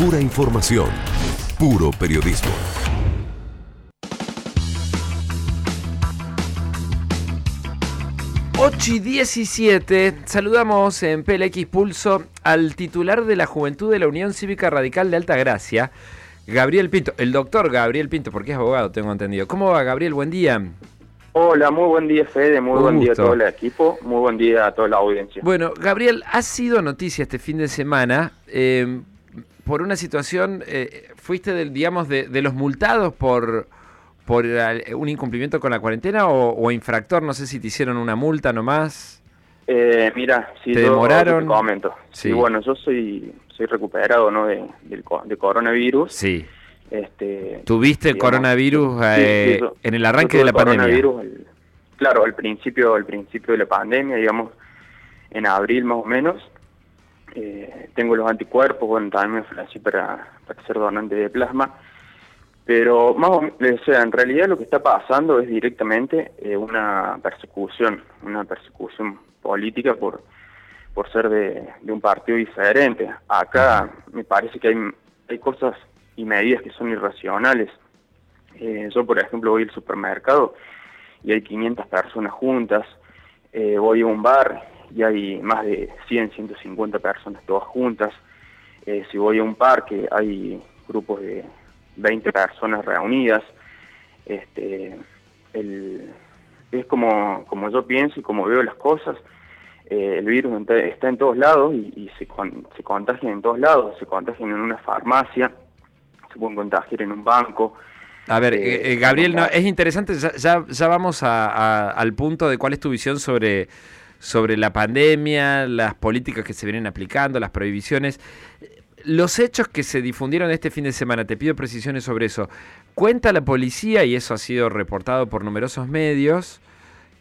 Pura información. Puro periodismo. Ocho y 17, saludamos en PLX Pulso al titular de la Juventud de la Unión Cívica Radical de Altagracia, Gabriel Pinto, el doctor Gabriel Pinto, porque es abogado, tengo entendido. ¿Cómo va, Gabriel? Buen día. Hola, muy buen día Fede, muy Un buen día a todo el equipo, muy buen día a toda la audiencia. Bueno, Gabriel, ha sido noticia este fin de semana eh, por una situación, eh, fuiste, del, digamos, de, de los multados por, por un incumplimiento con la cuarentena o, o infractor, no sé si te hicieron una multa nomás. Eh, mira, si ¿Te yo demoraron? te comento. Sí. Sí. bueno, yo soy soy recuperado ¿no? de, del co- de coronavirus. Sí. Este, ¿Tuviste el digamos, coronavirus sí, eh, sí, yo- en el arranque de la pandemia? al- claro, al principio, al principio de la pandemia, digamos, en abril más o menos. Eh, tengo los anticuerpos, bueno, también me para, para ser donante de plasma. Pero más o, o sea, en realidad lo que está pasando es directamente eh, una persecución, una persecución política por, por ser de, de un partido diferente. Acá me parece que hay, hay cosas y medidas que son irracionales. Eh, yo, por ejemplo, voy al supermercado y hay 500 personas juntas. Eh, voy a un bar y hay más de 100, 150 personas todas juntas. Eh, si voy a un parque hay grupos de 20 personas reunidas. Este, el, es como, como yo pienso y como veo las cosas. Eh, el virus está en todos lados y, y se, con- se contagia en todos lados. Se contagian en una farmacia, se pueden contagiar en un banco. A ver, Eh, eh, Gabriel, no, es interesante, ya, ya, ya vamos a- a- al punto de cuál es tu visión sobre, sobre la pandemia, las políticas que se vienen aplicando, las prohibiciones. Los hechos que se difundieron este fin de semana, te pido precisiones sobre eso. Cuenta la policía, y eso ha sido reportado por numerosos medios,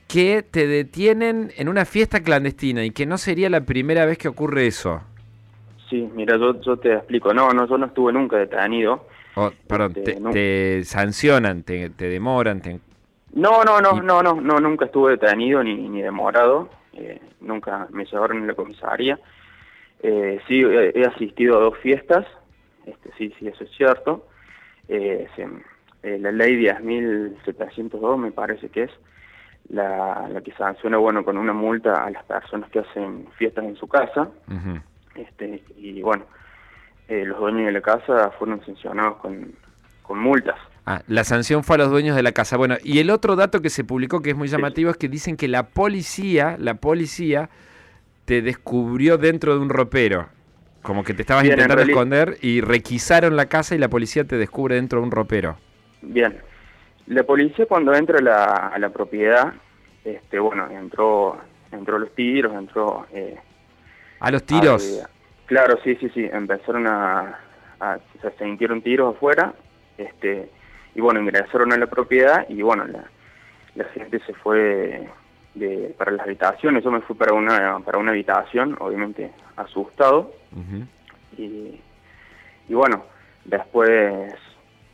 que te detienen en una fiesta clandestina y que no sería la primera vez que ocurre eso. Sí, mira, yo, yo te explico. No, no, yo no estuve nunca detenido. O, perdón, Este, te, no. te sancionan, te, te demoran, te, No, no, Y- no, no, no, no, nunca estuve detenido ni, ni demorado. Eh, nunca me llevaron en la comisaría. Eh, sí, he, asistido a dos fiestas. Este, sí, sí, eso es cierto. Eh, se- eh, la ley 10.702 me parece que es la, la que sanciona, bueno, con una multa a las personas que hacen fiestas en su casa. Este, y bueno, los dueños de la casa fueron sancionados con, con multas. Ah, la sanción fue a los dueños de la casa. Bueno, y el otro dato que se publicó que es muy llamativo es que dicen que la policía, la policía te descubrió dentro de un ropero. Como que te estabas Bien, intentando esconder y requisaron la casa y la policía te descubre dentro de un ropero. Bien, la policía cuando entra a la, a la propiedad, este, bueno, entró, entró los tiros, entró... eh, A los tiros. a- claro, sí, sí, sí, empezaron a, a se sintieron tiros afuera, este, y bueno, ingresaron a la propiedad y bueno, la, la gente se fue de, para las habitaciones, yo me fui para una, para una habitación, obviamente asustado, y, y bueno, después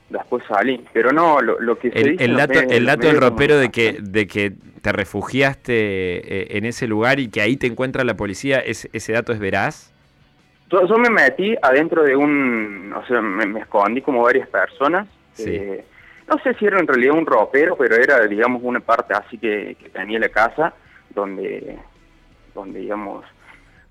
después salí, pero no, lo, lo que se El, dice el dato, medios- el dato del ropero de que, de que te refugiaste eh, en ese lugar y que ahí te encuentra la policía, ¿es- ¿ese dato es veraz? Yo, yo me metí adentro de un, o sea, me, me escondí como varias personas. Sí. eh, no sé si era en realidad un ropero, pero era, digamos, una parte así que, que tenía la casa, donde, donde digamos,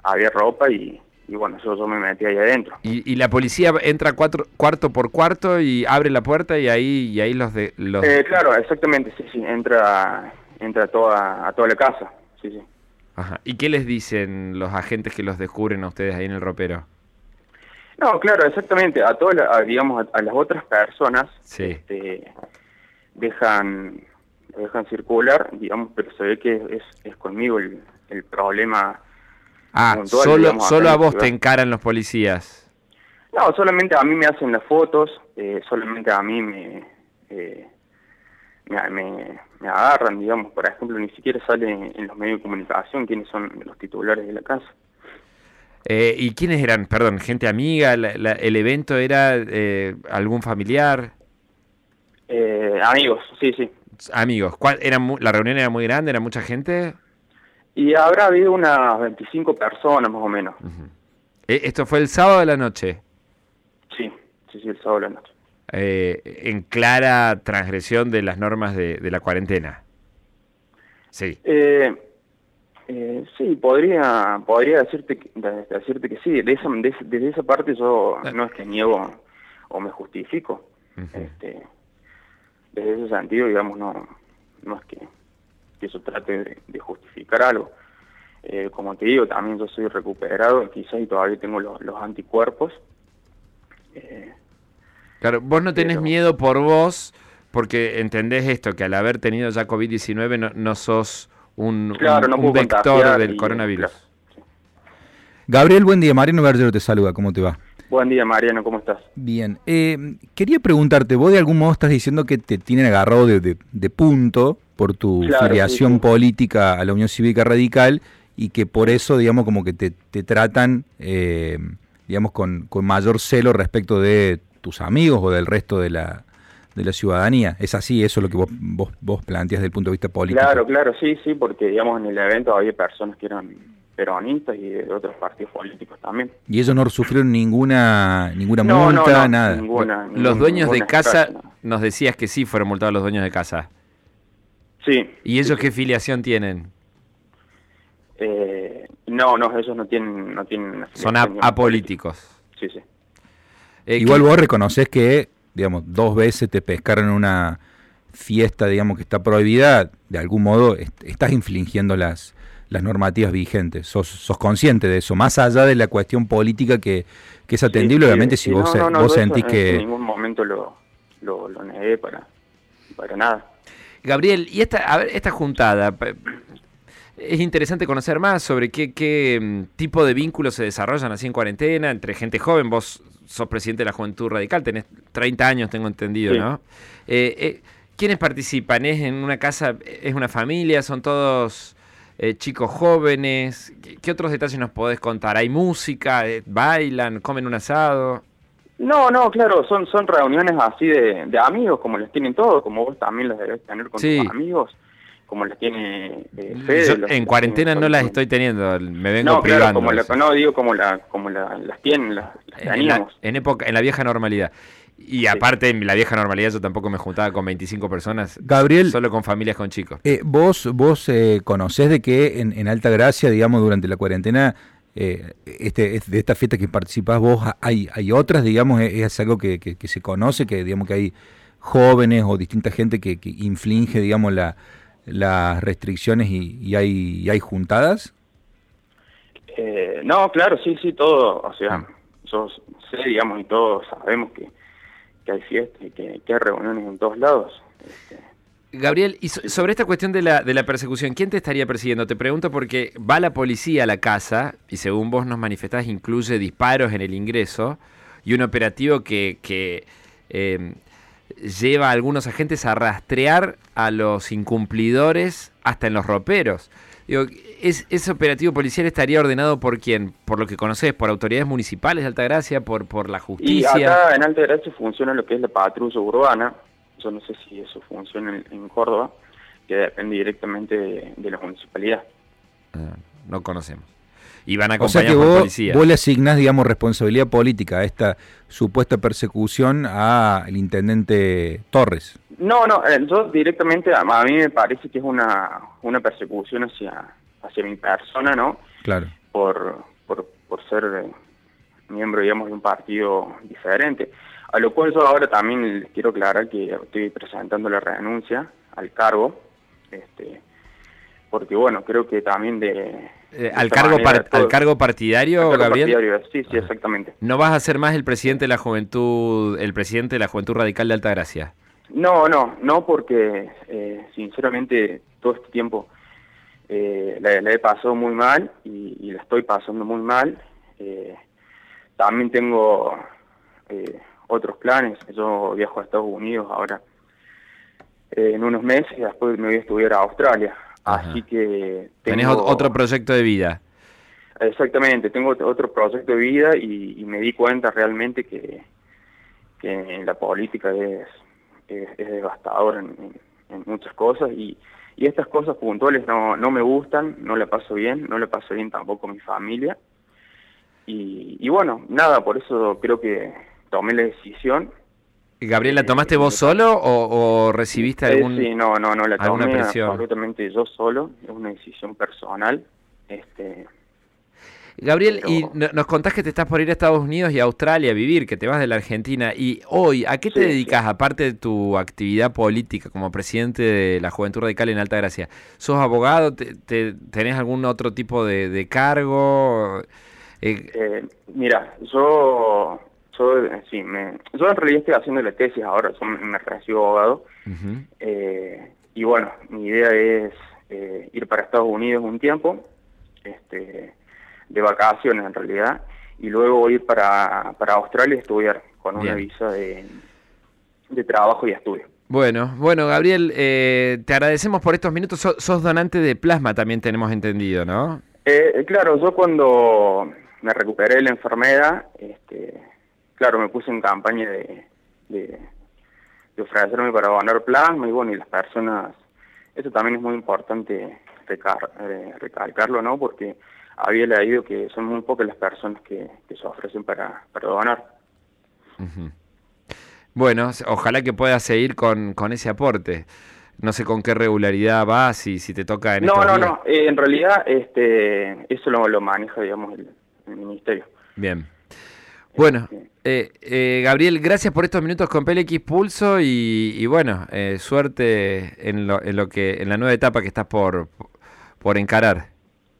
había ropa y, y bueno, yo, yo me metí ahí adentro. Y, y la policía entra cuatro, cuarto por cuarto y abre la puerta y ahí, y ahí los de los Eh, claro, exactamente, sí, sí, entra, entra toda, a toda la casa, sí, sí. Ajá. ¿Y qué les dicen los agentes que los descubren a ustedes ahí en el ropero? No, claro, exactamente. A todas, a, digamos, a, a las otras personas Sí. este, dejan dejan circular, digamos, pero se ve que es, es conmigo el, el problema. Ah, puntual, solo, digamos, solo a vos te encaran los policías. No, solamente a mí me hacen las fotos, eh, solamente a mí me, eh, me, me, me agarran, digamos, por ejemplo, ni siquiera sale en, en los medios de comunicación quiénes son los titulares de la casa. Eh, ¿Y quiénes eran? Perdón, gente amiga, la- la- el evento era eh, algún familiar, Eh, amigos, sí, sí. amigos. ¿Cuál, era ¿La reunión era muy grande? ¿Era mucha gente? Y habrá habido unas 25 personas más o menos. Eh, ¿Esto fue el sábado de la noche? sí, sí, el sábado a la noche. Eh, en clara transgresión de las normas de, de la cuarentena. Sí. Eh, eh, sí, podría podría decirte, que- de- decirte que sí. De esa, de desde esa parte yo Ah. no es que niego o me justifico. Este, desde ese sentido, digamos, no, no es que, que eso trate de, de justificar algo. Eh, como te digo, también yo soy recuperado, quizás y todavía tengo los, los anticuerpos. Eh, Claro, vos no tenés Pero- miedo por vos, porque entendés esto, que al haber tenido ya COVID-19 no, no sos un, claro, un- no un puedo vector del y- coronavirus. claro. Gabriel, buen día. Mariano Bergero te saluda. ¿Cómo te va? Buen día, Mariano, ¿cómo estás? Bien. Eh, quería preguntarte, vos de algún modo estás diciendo que te tienen agarrado de, de- de punto por tu Claro, filiación sí, sí. política a la Unión Cívica Radical y que por eso, digamos, como que te, te tratan, eh, digamos, con, con mayor celo respecto de tus amigos o del resto de la, de la ciudadanía. ¿Es así eso lo que vos, vos, vos planteas desde el punto de vista político? Claro, claro, sí, sí, porque digamos en el evento había personas que eran peronistas y de otros partidos políticos también. Y ellos no sufrieron ninguna, ninguna No, no, multa, no, nada. ninguna- Los dueños de casa, nos decías que sí fueron multados los dueños de casa. Sí. ¿Y ellos qué filiación tienen? Eh, no, no, ellos no tienen, no tienen Son ap- apolíticos. Sí, sí. Eh, Igual ¿qué- vos reconoces que, digamos, dos veces te pescaron en una fiesta, digamos, que está prohibida, de algún modo est- estás infringiendo las, las normativas vigentes. Sos, sos consciente de eso, más allá de la cuestión política que, que es atendible, Sí, obviamente, sí, si sí, vos, no, vos sentís en- que... En ningún momento lo, lo, lo negué para, para nada. Gabriel, y esta, a ver, esta juntada, es interesante conocer más sobre qué, qué mm, tipo de vínculos se desarrollan así en cuarentena, entre gente joven, vos sos presidente de la Juventud Radical, tenés 30 años, tengo entendido, Sí. ¿no? Eh, eh, ¿Quiénes participan? ¿Es en una casa, es una familia, son todos eh, chicos jóvenes? ¿Qué, qué otros detalles nos podés contar? ¿Hay música? Eh, ¿Bailan? ¿Comen un asado? No, no, claro, son son reuniones así de, de amigos, como las tienen todos, como vos también las debes tener con Sí. tus amigos, como las tiene eh, Fede. Yo los- en cuarentena no las estoy teniendo, me vengo No, claro, privando. como la, no digo como la como la, las tienen, las, las en, la, teníamos. en época, en la vieja normalidad. Y aparte, en la vieja normalidad yo tampoco me juntaba con 25 personas, Gabriel, solo con familias con chicos. eh, vos, vos eh, conocés de que en, en Alta Gracia, digamos, durante la cuarentena, eh, este, es- de esta fiesta que participás vos, hay, hay otras, digamos, es, es algo que, que- que se conoce, que digamos que hay jóvenes o distinta gente que, que inflige, digamos, la, las restricciones y, y hay, y hay juntadas. Eh, no, claro, sí, sí, todo, o sea, yo sé, digamos, y todos sabemos que, que hay fiestas y que, que hay reuniones en todos lados. Este, Gabriel, y so- sobre esta cuestión de la, de la persecución, ¿quién te estaría persiguiendo? Te pregunto porque va la policía a la casa y según vos nos manifestás incluye disparos en el ingreso y un operativo que, que eh, lleva a algunos agentes a rastrear a los incumplidores hasta en los roperos. Digo, ¿es, ¿Ese operativo policial estaría ordenado por quién? ¿Por lo que conoces? ¿Por autoridades municipales de Altagracia? ¿Por, por la y justicia? acá en Alta Gracia funciona lo que es la patrulla urbana, yo no sé si eso funciona en, en Córdoba, que depende directamente de, de la municipalidad. Ah, no conocemos. Y van O sea acompañados que por vos, policía. vos le asignás, digamos, responsabilidad política a esta supuesta persecución al intendente Torres. No, no, eh, yo directamente, a, a mí me parece que es una, una persecución hacia, hacia mi persona, ¿no? Claro. por, por, por ser eh, miembro, digamos, de un partido diferente. A lo cual yo ahora también les quiero aclarar que estoy presentando la renuncia al cargo, este, porque bueno, creo que también de... Eh, al, cargo manera al cargo partidario, al cargo Gabriel. partidario, Sí, sí, exactamente. ¿No vas a ser más el presidente de la juventud, el presidente de la juventud radical de Altagracia? No, no, no porque eh, sinceramente todo este tiempo eh, la, la he pasado muy mal y, y la estoy pasando muy mal. Eh, también tengo eh, otros planes. Yo viajo a Estados Unidos ahora en unos meses y después me voy a estudiar a Australia. Ajá. Así que Tenés tengo- ot- otro proyecto de vida. Exactamente, tengo ot- otro proyecto de vida y, y me di cuenta realmente que, que en la política es, es, es devastador en, en- en muchas cosas y, y estas cosas puntuales no, no me gustan, no le paso bien, no le paso bien tampoco a mi familia. Y, y bueno, nada, por eso creo que tomé la decisión. Gabriel, ¿la Eh, tomaste vos solo o, o recibiste Eh, algún...? sí, no, no, no, la alguna tomé presión? absolutamente yo solo, es una decisión personal. Este, Gabriel, Pero- y no- nos contás que te estás por ir a Estados Unidos y a Australia a vivir, que te vas de la Argentina. Y hoy, ¿a qué te Sí, dedicas, aparte de tu actividad política como presidente de la Juventud Radical en Alta Gracia? ¿Sos abogado? ¿Te, te- tenés algún otro tipo de, de cargo? Eh, eh, mira, yo, yo, eh, sí, me, yo en realidad estoy haciendo la tesis ahora, yo me, me recibo abogado. Eh, y bueno, mi idea es eh, ir para Estados Unidos un tiempo, este, de vacaciones en realidad, y luego ir para, para Australia a estudiar con una Bien. visa de, de trabajo y estudio. Bueno, bueno, Gabriel, eh, te agradecemos por estos minutos. So- sos donante de plasma, también tenemos entendido, ¿no? Eh, claro, yo cuando me recuperé de la enfermedad, este, claro, me puse en campaña de, de, de ofrecerme para donar plasma y bueno, y las personas, eso también es muy importante recar- eh, recalcarlo, ¿no? Porque había leído que son muy pocas las personas que, que se ofrecen para, para donar. Bueno, ojalá que puedas seguir con, con ese aporte. No sé con qué regularidad vas y si te toca en No, estos no, días. no, eh, en realidad este, eso lo, lo maneja, digamos, el, el ministerio. Bien. Bueno, Este, eh, eh, Gabriel, gracias por estos minutos con PLX Pulso y, y bueno, eh, suerte en lo, en lo que en la nueva etapa que estás por, por encarar.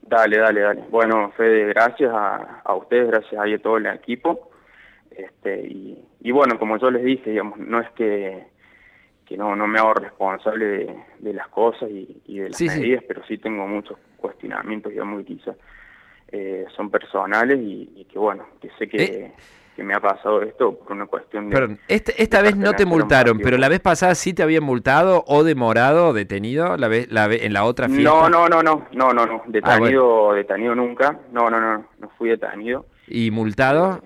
Dale, dale, dale. Bueno, Fede, gracias a, a ustedes, gracias a todo el equipo. Este, y, y bueno, como yo les dije, digamos, no es que, que no, no me hago responsable de, de las cosas y, y de las Sí, sí. medidas, pero sí tengo muchos cuestionamientos, digamos, que quizás eh, son personales y, y que bueno, que sé que, Eh. Que me ha pasado esto por una cuestión de... Perdón, este- esta de vez no te multaron, pero la vez pasada sí te habían multado o demorado, detenido, la vez, la vez, en la otra fiesta. No, no, no, no, no, no, no, Ah, detenido, detenido nunca, no, no, no, no fui detenido. ¿Y multado?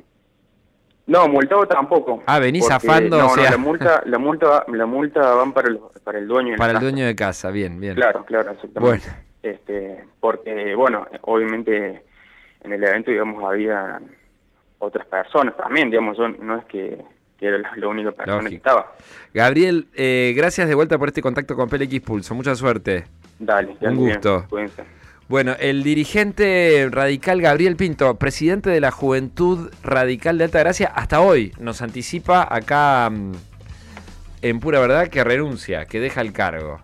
No, multado tampoco. Ah, venís porque- zafando, No, o no, sea. la multa, la multa, la multa van para el, para el dueño. de la Para el casa. dueño de casa, bien, bien. Claro, claro, exactamente. Bueno. Este, porque, bueno, obviamente en el evento, digamos, había otras personas también, digamos, yo no es que, que era la, la única persona Lógico. que estaba. Gabriel, eh, gracias de vuelta por este contacto con PLX Pulso. Mucha suerte. Dale, Un gusto. Bueno, el dirigente radical Gabriel Pinto, presidente de la Juventud Radical de Altagracia, hasta hoy nos anticipa acá mm, en pura verdad que renuncia, que deja el cargo.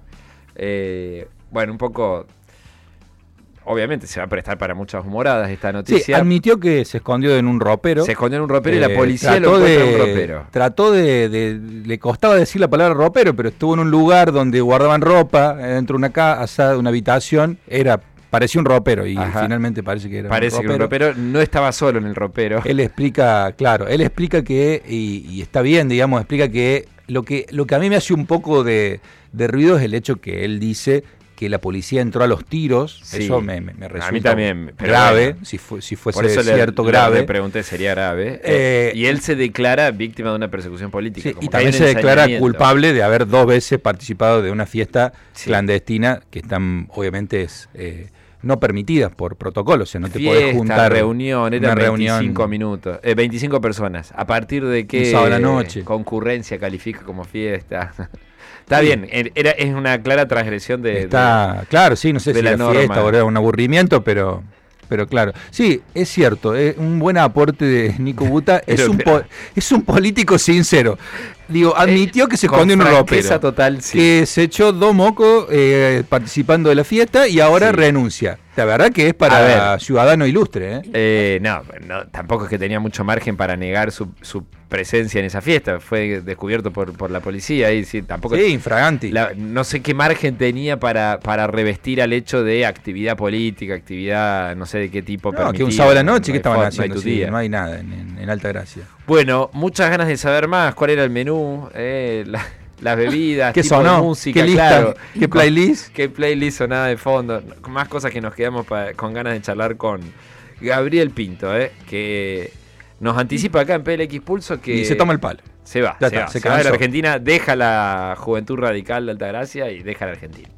Eh, bueno, un poco... Obviamente se va a prestar para muchas humoradas esta Sí, noticia. admitió que se escondió en un ropero. se escondió en un ropero y la Eh, policía lo encuentra en un ropero. Trató de, de- Le costaba decir la palabra ropero, pero estuvo en un lugar donde guardaban ropa, dentro de una casa, de una habitación. Era, parecía un ropero y Ajá. finalmente parece que era Parece un que un ropero. ropero no estaba solo en el ropero. Él explica, claro, él explica que, y, y está bien, digamos, explica que lo que, lo que a mí me hace un poco de, de ruido es el hecho que él dice que la policía entró a los tiros. Sí. Eso me, me, me A mí resulta también, pero grave, bueno. si, fu- si Por fuese eso cierto le- grave. Le pregunté, sería grave. Eh, y él se declara víctima de una persecución política. Sí, como y también se declara culpable de haber dos veces participado de una fiesta Sí. clandestina que están, obviamente, es, eh, no permitidas por protocolo. O sea, no te Fiesta, podés juntar. reunión, una eran reunión 25 minutos, eh, 25 personas. ¿A partir de qué la noche. concurrencia califica como fiesta? Está bien, er- era, es una clara transgresión de... Está, claro, sí, no sé de si la fiesta o era un aburrimiento, pero, pero claro. Sí, es cierto, es un buen aporte de Nico Buta. es, un po- es un político sincero. Digo, de- admitió que se Eh, con escondió en un ropero. total, sí. Que se echó dos mocos eh, participando de la fiesta y ahora Sí. renuncia. La verdad que es para ver. ciudadano ilustre, ¿eh? Eh, no, no, tampoco es que tenía mucho margen para negar su, su presencia en esa fiesta. Fue descubierto por, por la policía y sí, tampoco... Sí, infraganti. La- no sé qué margen tenía para, para revestir al hecho de actividad política, actividad no sé de qué tipo. No, que un sábado a la no noche, ¿qué estaban fo- no hay haciendo? Sí, no hay nada en, en- en Alta Gracia. Bueno, muchas ganas de saber más cuál era el menú, eh, la- las bebidas, ¿Qué tipo de sonó? música, ¿Qué lista? claro. ¿Qué playlist? ¿Qué playlist sonaba de fondo? Más cosas que nos quedamos pa- con ganas de charlar con Gabriel Pinto, eh, que nos anticipa acá en PLX Pulso que... Y se toma el palo. Se va, Ya se, está, va, se se va de la. Argentina, deja la Juventud Radical de Altagracia y deja la Argentina.